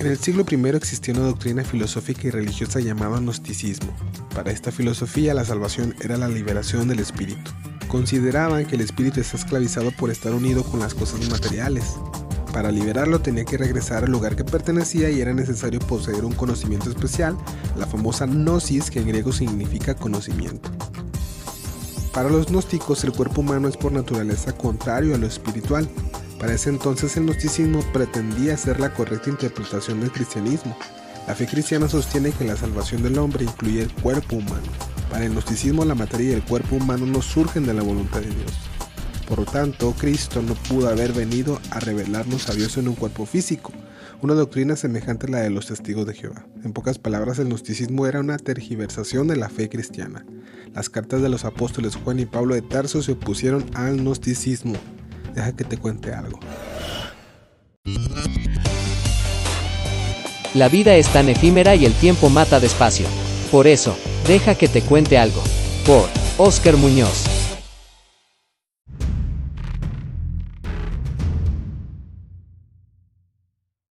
En el siglo I existía una doctrina filosófica y religiosa llamada gnosticismo. Para esta filosofía la salvación era la liberación del espíritu. Consideraban que el espíritu está esclavizado por estar unido con las cosas materiales. Para liberarlo tenía que regresar al lugar que pertenecía y era necesario poseer un conocimiento especial, la famosa gnosis que en griego significa conocimiento. Para los gnósticos el cuerpo humano es por naturaleza contrario a lo espiritual, para ese entonces el gnosticismo pretendía ser la correcta interpretación del cristianismo. La fe cristiana sostiene que la salvación del hombre incluye el cuerpo humano. Para el gnosticismo la materia y el cuerpo humano no surgen de la voluntad de Dios. Por lo tanto, Cristo no pudo haber venido a revelarnos a Dios en un cuerpo físico, una doctrina semejante a la de los testigos de Jehová. En pocas palabras, el gnosticismo era una tergiversación de la fe cristiana. Las cartas de los apóstoles Juan y Pablo de Tarso se opusieron al gnosticismo, Deja que te cuente algo. La vida es tan efímera y el tiempo mata despacio. Por eso, deja que te cuente algo. Por Oscar Muñoz.